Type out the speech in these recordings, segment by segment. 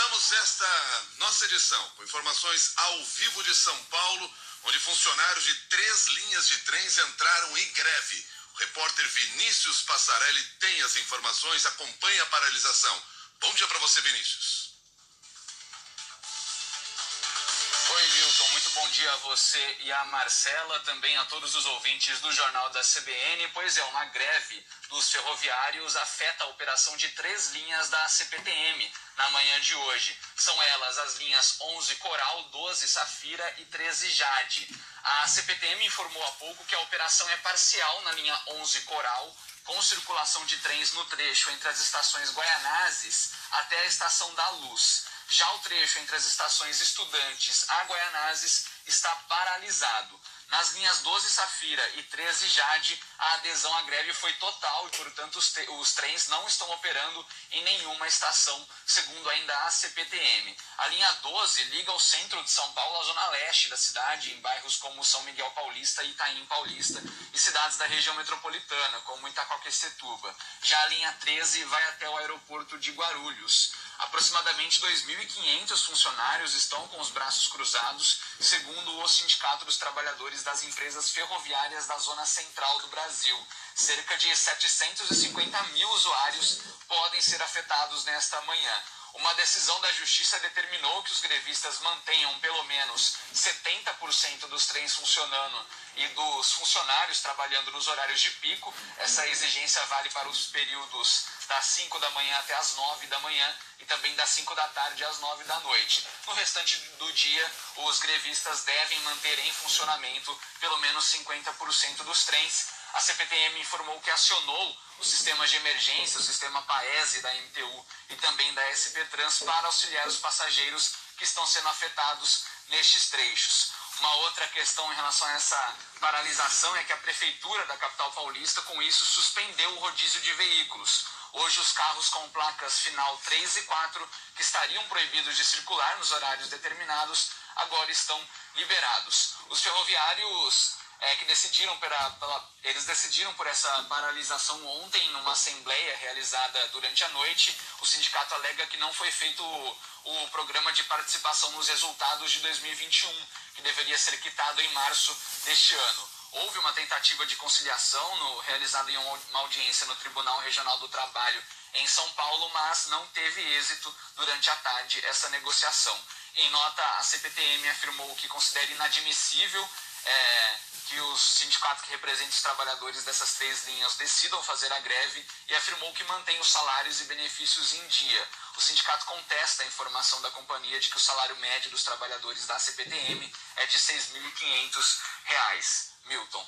Começamos esta nossa edição com informações ao vivo de São Paulo, onde funcionários de três linhas de trens entraram em greve. O repórter Vinícius Passarelli tem as informações, acompanha a paralisação. Bom dia para você, Vinícius. Muito bom dia a você e a Marcela, também a todos os ouvintes do Jornal da CBN. Pois é, uma greve dos ferroviários afeta a operação de três linhas da CPTM na manhã de hoje. São elas as linhas 11 Coral, 12 Safira e 13 Jade. A CPTM informou há pouco que a operação é parcial na linha 11 Coral, com circulação de trens no trecho entre as estações Guaianazes até a estação da Luz. Já o trecho entre as estações Estudantes a Guaianazes está paralisado. Nas linhas 12 Safira e 13 Jade, a adesão à greve foi total e, portanto, os, os, trens não estão operando em nenhuma estação, segundo ainda a CPTM. A linha 12 liga o centro de São Paulo à zona leste da cidade, em bairros como São Miguel Paulista e Itaim Paulista, e cidades da região metropolitana, como Itacoaquecetuba. Já a linha 13 vai até o aeroporto de Guarulhos. Aproximadamente 2.500 funcionários estão com os braços cruzados, segundo o Sindicato dos Trabalhadores das Empresas Ferroviárias da Zona Central do Brasil. Cerca de 750 mil usuários podem ser afetados nesta manhã. Uma decisão da Justiça determinou que os grevistas mantenham pelo menos 70% dos trens funcionando e dos funcionários trabalhando nos horários de pico. Essa exigência vale para os períodos das 5 da manhã até as 9 da manhã e também das 5 da tarde às 9 da noite. No restante do dia, os grevistas devem manter em funcionamento pelo menos 50% dos trens. A CPTM informou que acionou os sistemas de emergência, o sistema PAESE da MTU e também da SP Trans para auxiliar os passageiros que estão sendo afetados nestes trechos. Uma outra questão em relação a essa paralisação é que a prefeitura da capital paulista, com isso, suspendeu o rodízio de veículos. Hoje, os carros com placas final 3 e 4, que estariam proibidos de circular nos horários determinados, agora estão liberados. Os ferroviários é, que decidiram pela, pela, eles decidiram por essa paralisação ontem numa assembleia realizada durante a noite. O sindicato alega que não foi feito o, o programa de participação nos resultados de 2021, que deveria ser quitado em março deste ano. Houve uma tentativa de conciliação no, realizada em uma audiência no Tribunal Regional do Trabalho em São Paulo, mas não teve êxito durante a tarde essa negociação. Em nota, a CPTM afirmou que considera inadmissível é, que os sindicatos que representam os trabalhadores dessas três linhas decidam fazer a greve e afirmou que mantém os salários e benefícios em dia. O sindicato contesta a informação da companhia de que o salário médio dos trabalhadores da CPTM é de R$ 6.500. Milton.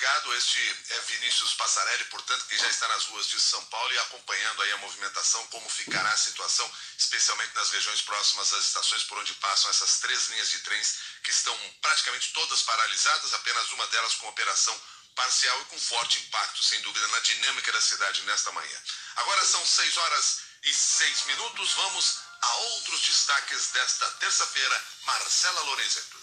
Obrigado. Este é Vinícius Passarelli, portanto, que já está nas ruas de São Paulo e acompanhando aí a movimentação, como ficará a situação, especialmente nas regiões próximas às estações por onde passam essas três linhas de trens que estão praticamente todas paralisadas, apenas uma delas com operação parcial e com forte impacto, sem dúvida, na dinâmica da cidade nesta manhã. Agora são seis horas e seis minutos. Vamos a outros destaques desta terça-feira. Marcela Lorenzeto.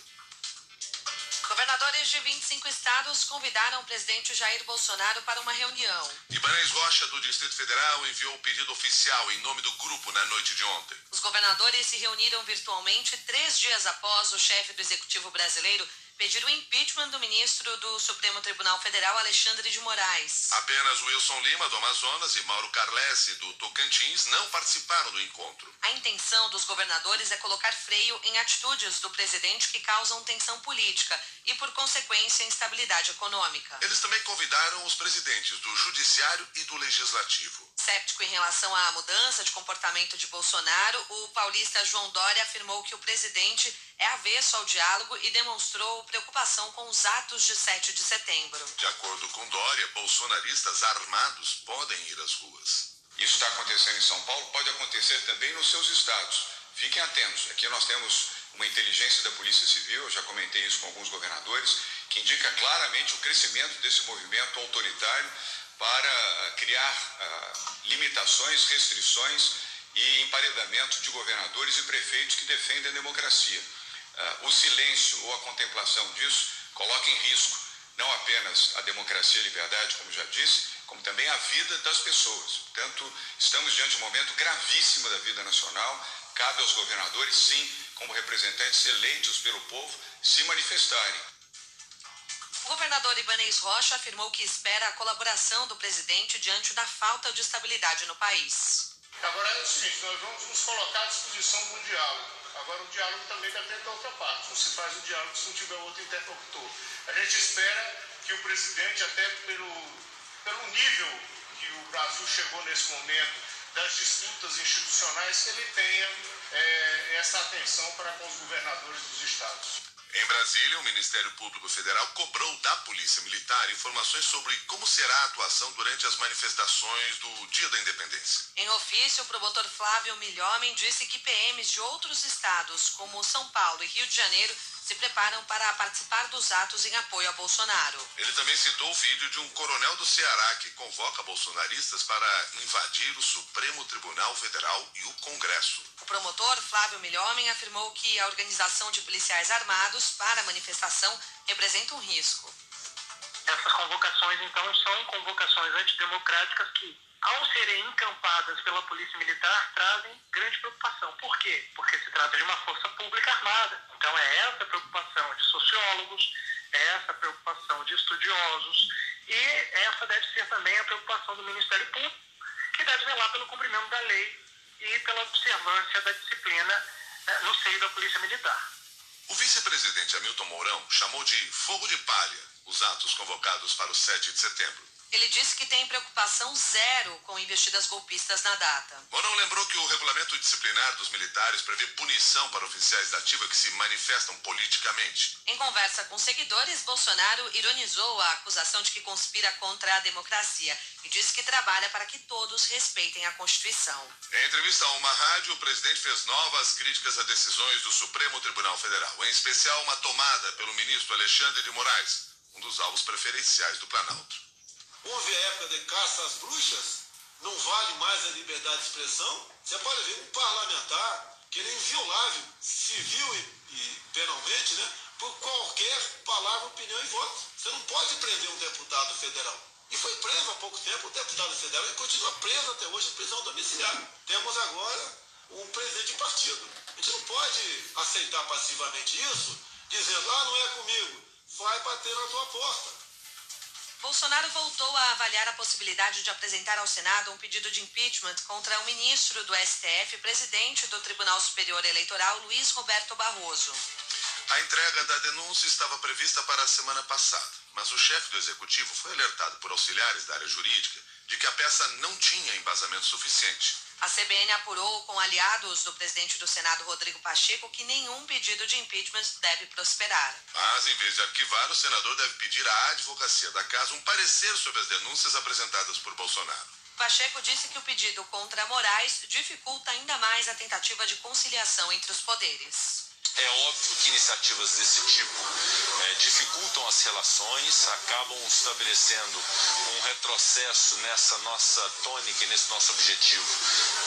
Governadores de 25 estados convidaram o presidente Jair Bolsonaro para uma reunião. Ibanez Rocha, do Distrito Federal, enviou o pedido oficial em nome do grupo na noite de ontem. Os governadores se reuniram virtualmente três dias após o chefe do executivo brasileiro pedir o impeachment do ministro do Supremo Tribunal Federal, Alexandre de Moraes. Apenas Wilson Lima, do Amazonas, e Mauro Carlesse, do Tocantins, não participaram do encontro. A intenção dos governadores é colocar freio em atitudes do presidente que causam tensão política e, por consequência, instabilidade econômica. Eles também convidaram os presidentes do Judiciário e do Legislativo. Séptico em relação à mudança de comportamento de Bolsonaro, o paulista João Dória afirmou que o presidente é avesso ao diálogo e demonstrou preocupação com os atos de 7 de setembro. De acordo com Dória, bolsonaristas armados podem ir às ruas. Isso está acontecendo em São Paulo, pode acontecer também nos seus estados. Fiquem atentos. Aqui nós temos uma inteligência da Polícia Civil, eu já comentei isso com alguns governadores, que indica claramente o crescimento desse movimento autoritário para criar uh, limitações, restrições e emparedamento de governadores e prefeitos que defendem a democracia. Uh, o silêncio ou a contemplação disso coloca em risco não apenas a democracia e a liberdade, como já disse, como também a vida das pessoas. Portanto, estamos diante de um momento gravíssimo da vida nacional, Cabe aos governadores, sim, como representantes eleitos pelo povo, se manifestarem. O governador Ibanez Rocha afirmou que espera a colaboração do presidente diante da falta de estabilidade no país. Agora é o seguinte, nós vamos nos colocar à disposição para um diálogo. Agora o diálogo também ter da outra parte. Não se faz o diálogo se não tiver outro interlocutor. A gente espera que o presidente, até pelo, pelo nível que o Brasil chegou nesse momento, das disputas institucionais, que ele tenha é, essa atenção para com os governadores dos estados. Em Brasília, o Ministério Público Federal cobrou da Polícia Militar informações sobre como será a atuação durante as manifestações do Dia da Independência. Em ofício, o promotor Flávio Milhomem disse que PMs de outros estados, como São Paulo e Rio de Janeiro, se preparam para participar dos atos em apoio a Bolsonaro. Ele também citou o vídeo de um coronel do Ceará que convoca bolsonaristas para invadir o Supremo Tribunal Federal e o Congresso. O promotor Flávio Milhomem afirmou que a organização de policiais armados para a manifestação representa um risco. Essas convocações, então, são convocações antidemocráticas que ao serem encampadas pela Polícia Militar, trazem grande preocupação. Por quê? Porque se trata de uma força pública armada. Então é essa preocupação de sociólogos, é essa preocupação de estudiosos e essa deve ser também a preocupação do Ministério Público, que deve zelar pelo cumprimento da lei e pela observância da disciplina né, no seio da Polícia Militar. O vice-presidente Hamilton Mourão chamou de fogo de palha os atos convocados para o 7 de setembro. Ele disse que tem preocupação zero com investidas golpistas na data. Mourão lembrou que o regulamento disciplinar dos militares prevê punição para oficiais da ativa que se manifestam politicamente. Em conversa com seguidores, Bolsonaro ironizou a acusação de que conspira contra a democracia e disse que trabalha para que todos respeitem a Constituição. Em entrevista a uma rádio, o presidente fez novas críticas a decisões do Supremo Tribunal Federal, em especial uma tomada pelo ministro Alexandre de Moraes, um dos alvos preferenciais do Planalto. Houve a época de caça às bruxas, não vale mais a liberdade de expressão. Você pode ver um parlamentar que ele é inviolável, civil e, e penalmente, né, por qualquer palavra, opinião e voto. Você não pode prender um deputado federal. E foi preso há pouco tempo, o deputado federal, e continua preso até hoje em prisão domiciliar. Temos agora um presidente de partido. A gente não pode aceitar passivamente isso, dizendo, ah, não é comigo, vai bater na tua porta. Bolsonaro voltou a avaliar a possibilidade de apresentar ao Senado um pedido de impeachment contra o ministro do STF, presidente do Tribunal Superior Eleitoral, Luiz Roberto Barroso. A entrega da denúncia estava prevista para a semana passada, mas o chefe do executivo foi alertado por auxiliares da área jurídica de que a peça não tinha embasamento suficiente. A CBN apurou com aliados do presidente do Senado, Rodrigo Pacheco, que nenhum pedido de impeachment deve prosperar. Mas, em vez de arquivar, o senador deve pedir à advocacia da casa um parecer sobre as denúncias apresentadas por Bolsonaro. Pacheco disse que o pedido contra Moraes dificulta ainda mais a tentativa de conciliação entre os poderes. É óbvio que iniciativas desse tipo é, dificultam as relações, acabam estabelecendo um retrocesso nessa nossa tônica e nesse nosso objetivo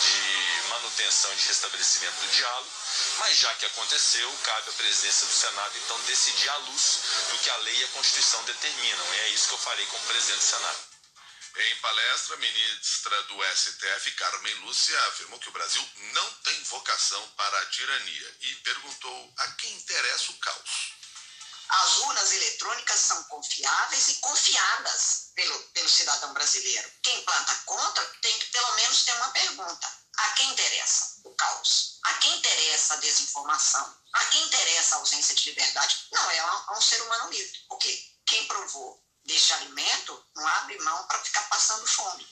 de manutenção e de restabelecimento do diálogo. Mas já que aconteceu, cabe à presidência do Senado então decidir à luz do que a lei e a Constituição determinam. E é isso que eu farei como presidente do Senado. Em palestra, a ministra do STF, Carmen Lúcia, afirmou que o Brasil não tem vocação para a tirania e perguntou a quem interessa o caos. As urnas eletrônicas são confiáveis e confiadas pelo, pelo cidadão brasileiro. Quem planta contra tem que pelo menos ter uma pergunta. A quem interessa o caos? A quem interessa a desinformação? A quem interessa a ausência de liberdade? Não, é a, a um ser humano livre. Porque quem provou deste alimento não abre mão para ficar passando fome.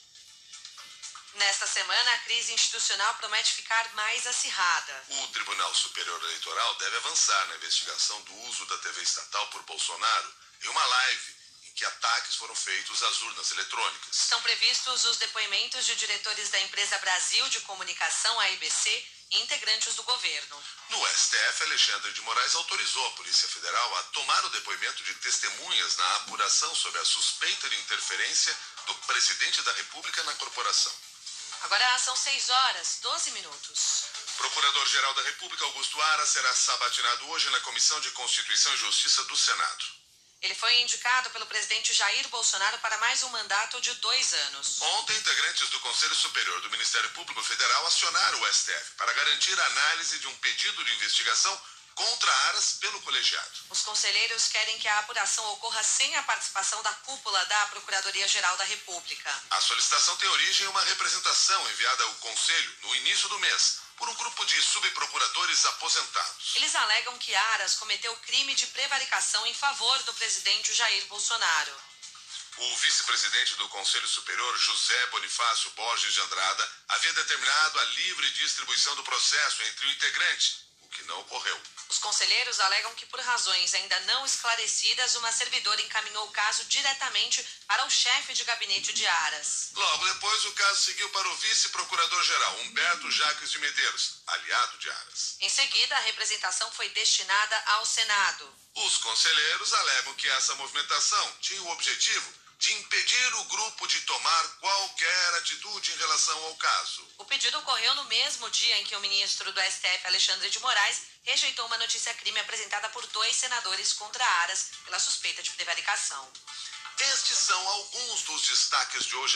Nesta semana, a crise institucional promete ficar mais acirrada. O Tribunal Superior Eleitoral deve avançar na investigação do uso da TV estatal por Bolsonaro em uma live que ataques foram feitos às urnas eletrônicas. São previstos os depoimentos de diretores da empresa Brasil de Comunicação, a IBC, e integrantes do governo. No STF, Alexandre de Moraes autorizou a Polícia Federal a tomar o depoimento de testemunhas na apuração sobre a suspeita de interferência do presidente da República na corporação. Agora são 6 horas, 12 minutos. Procurador-Geral da República, Augusto Ara, será sabatinado hoje na Comissão de Constituição e Justiça do Senado. Ele foi indicado pelo presidente Jair Bolsonaro para mais um mandato de dois anos. Ontem, integrantes do Conselho Superior do Ministério Público Federal acionaram o STF para garantir a análise de um pedido de investigação contra Aras pelo colegiado. Os conselheiros querem que a apuração ocorra sem a participação da cúpula da Procuradoria-Geral da República. A solicitação tem origem em uma representação enviada ao Conselho no início do mês por um grupo de subprocuradores aposentados. Eles alegam que Aras cometeu crime de prevaricação em favor do presidente Jair Bolsonaro. O vice-presidente do Conselho Superior, José Bonifácio Borges de Andrada, havia determinado a livre distribuição do processo entre o integrante, que não ocorreu. Os conselheiros alegam que, por razões ainda não esclarecidas, uma servidora encaminhou o caso diretamente para o chefe de gabinete de Aras. Logo depois, o caso seguiu para o vice-procurador-geral, Humberto Jaques de Medeiros, aliado de Aras. Em seguida, a representação foi destinada ao Senado. Os conselheiros alegam que essa movimentação tinha o objetivo de impedir o grupo de tomar qualquer atitude em relação ao caso. O pedido ocorreu no mesmo dia em que o ministro do STF, Alexandre de Moraes, rejeitou uma notícia-crime apresentada por dois senadores contra Aras pela suspeita de prevaricação. Estes são alguns dos destaques de hoje.